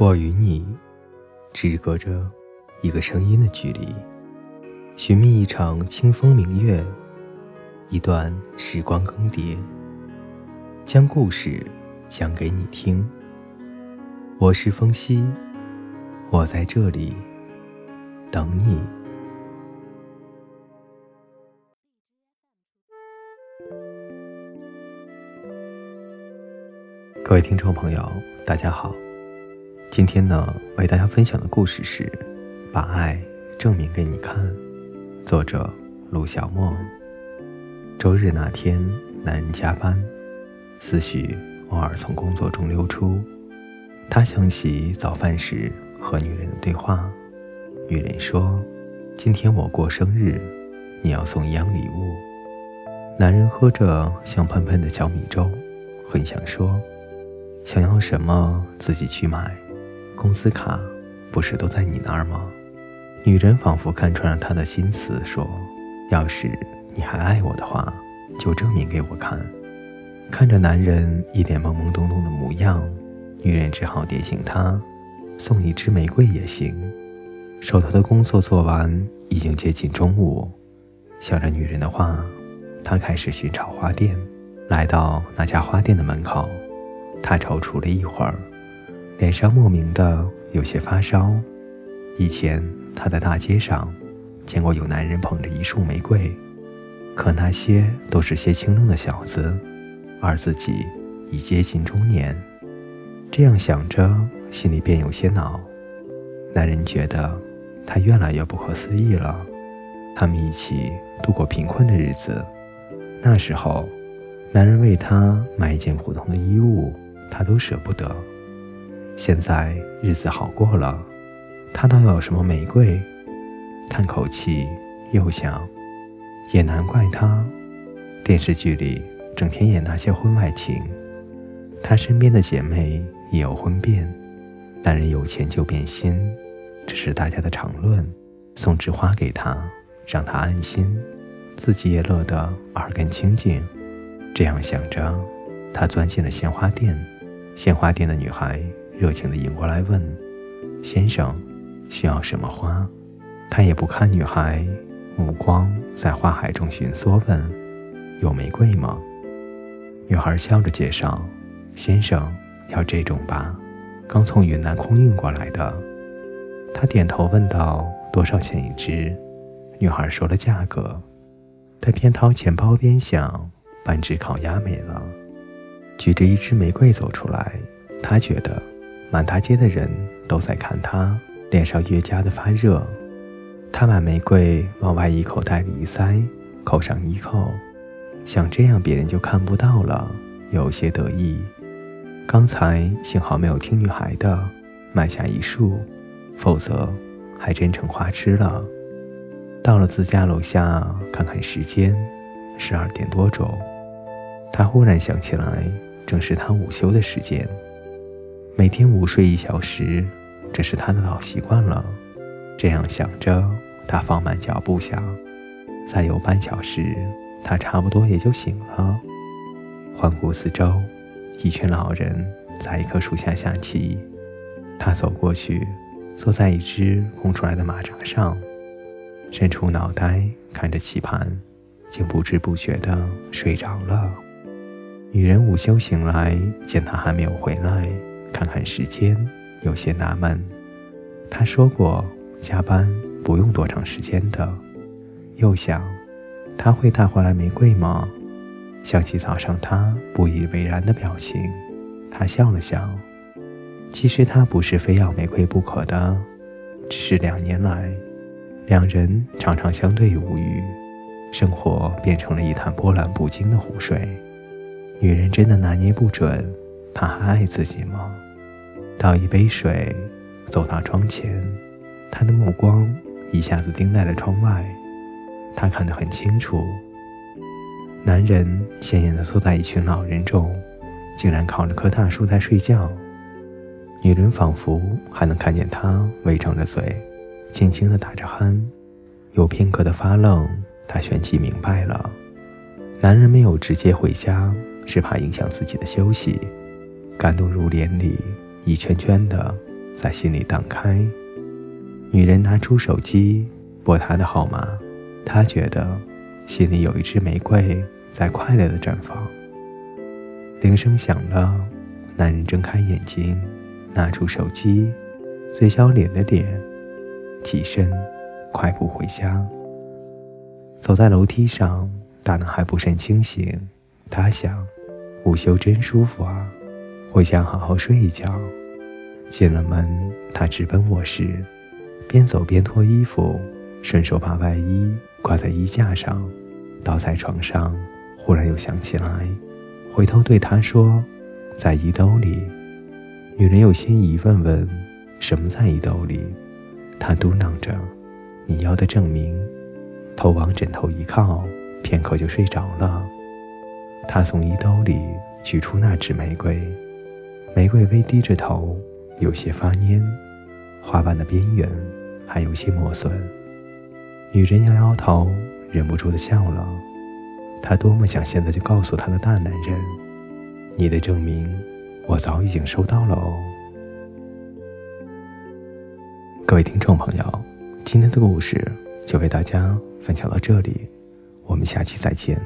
我与你只隔着一个声音的距离，寻觅一场清风明月，一段时光更迭，将故事讲给你听。我是风夕，我在这里等你。各位听众朋友，大家好。今天呢，为大家分享的故事是《把爱证明给你看》，作者陆小莫。周日那天，男人加班，思绪偶尔从工作中溜出。他想起早饭时和女人的对话。女人说：“今天我过生日，你要送一样礼物。”男人喝着香喷喷的小米粥，很想说：“想要什么自己去买。”工资卡不是都在你那儿吗？女人仿佛看穿了他的心思，说：“要是你还爱我的话，就证明给我看。”看着男人一脸懵懵懂懂的模样，女人只好点醒他：“送一支玫瑰也行。”手头的工作做完，已经接近中午。想着女人的话，他开始寻找花店。来到那家花店的门口，他踌躇了一会儿。脸上莫名的有些发烧。以前他在大街上见过有男人捧着一束玫瑰，可那些都是些清冷的小子，而自己已接近中年。这样想着，心里便有些恼。男人觉得他越来越不可思议了。他们一起度过贫困的日子，那时候，男人为他买一件普通的衣物，他都舍不得。现在日子好过了，他倒要什么玫瑰？叹口气，又想，也难怪他。电视剧里整天演那些婚外情，他身边的姐妹也有婚变，男人有钱就变心，这是大家的常论。送枝花给他，让他安心，自己也乐得耳根清净。这样想着，他钻进了鲜花店。鲜花店的女孩。热情地迎过来问：“先生，需要什么花？”他也不看女孩，目光在花海中寻索，问：“有玫瑰吗？”女孩笑着介绍：“先生，要这种吧，刚从云南空运过来的。”他点头问道：“多少钱一支？”女孩说了价格。他边掏钱包边想：半只烤鸭没了，举着一支玫瑰走出来，他觉得。满大街的人都在看他，脸上越加的发热。他把玫瑰往外衣口袋里一塞，扣上衣扣，想这样别人就看不到了，有些得意。刚才幸好没有听女孩的，买下一束，否则还真成花痴了。到了自家楼下，看看时间，十二点多钟。他忽然想起来，正是他午休的时间。每天午睡一小时，这是他的老习惯了。这样想着，他放慢脚步想，再有半小时，他差不多也就醒了。环顾四周，一群老人在一棵树下下棋。他走过去，坐在一只空出来的马扎上，伸出脑袋看着棋盘，竟不知不觉地睡着了。女人午休醒来，见他还没有回来。看看时间，有些纳闷。他说过加班不用多长时间的。又想，他会带回来玫瑰吗？想起早上他不以为然的表情，他笑了笑。其实他不是非要玫瑰不可的，只是两年来，两人常常相对无语，生活变成了一潭波澜不惊的湖水。女人真的拿捏不准。他还爱自己吗？倒一杯水，走到窗前，他的目光一下子盯在了窗外。他看得很清楚，男人显眼地坐在一群老人中，竟然靠着棵大树在睡觉。女人仿佛还能看见他微张着嘴，轻轻地打着鼾。有片刻的发愣，他旋即明白了，男人没有直接回家，是怕影响自己的休息。感动如帘里一圈圈的在心里荡开。女人拿出手机拨他的号码，他觉得心里有一支玫瑰在快乐的绽放。铃声响了，男人睁开眼睛，拿出手机，嘴角咧了咧，起身快步回家。走在楼梯上，大脑还不甚清醒，他想，午休真舒服啊，回家好好睡一觉。进了门，他直奔卧室。边走边脱衣服，顺手把外衣挂在衣架上，倒在床上。忽然又想起来，回头对他说：“在衣兜里。”女人有些疑问问：“什么在衣兜里？”他嘟囔着：“你要的证明。”头往枕头一靠，片刻就睡着了。他从衣兜里取出那支玫瑰，玫瑰微低着头，有些发蔫，花瓣的边缘。还有些磨损，女人摇摇头，忍不住的笑了。她多么想现在就告诉她的大男人：“你的证明，我早已经收到了哦。”各位听众朋友，今天的故事就为大家分享到这里，我们下期再见。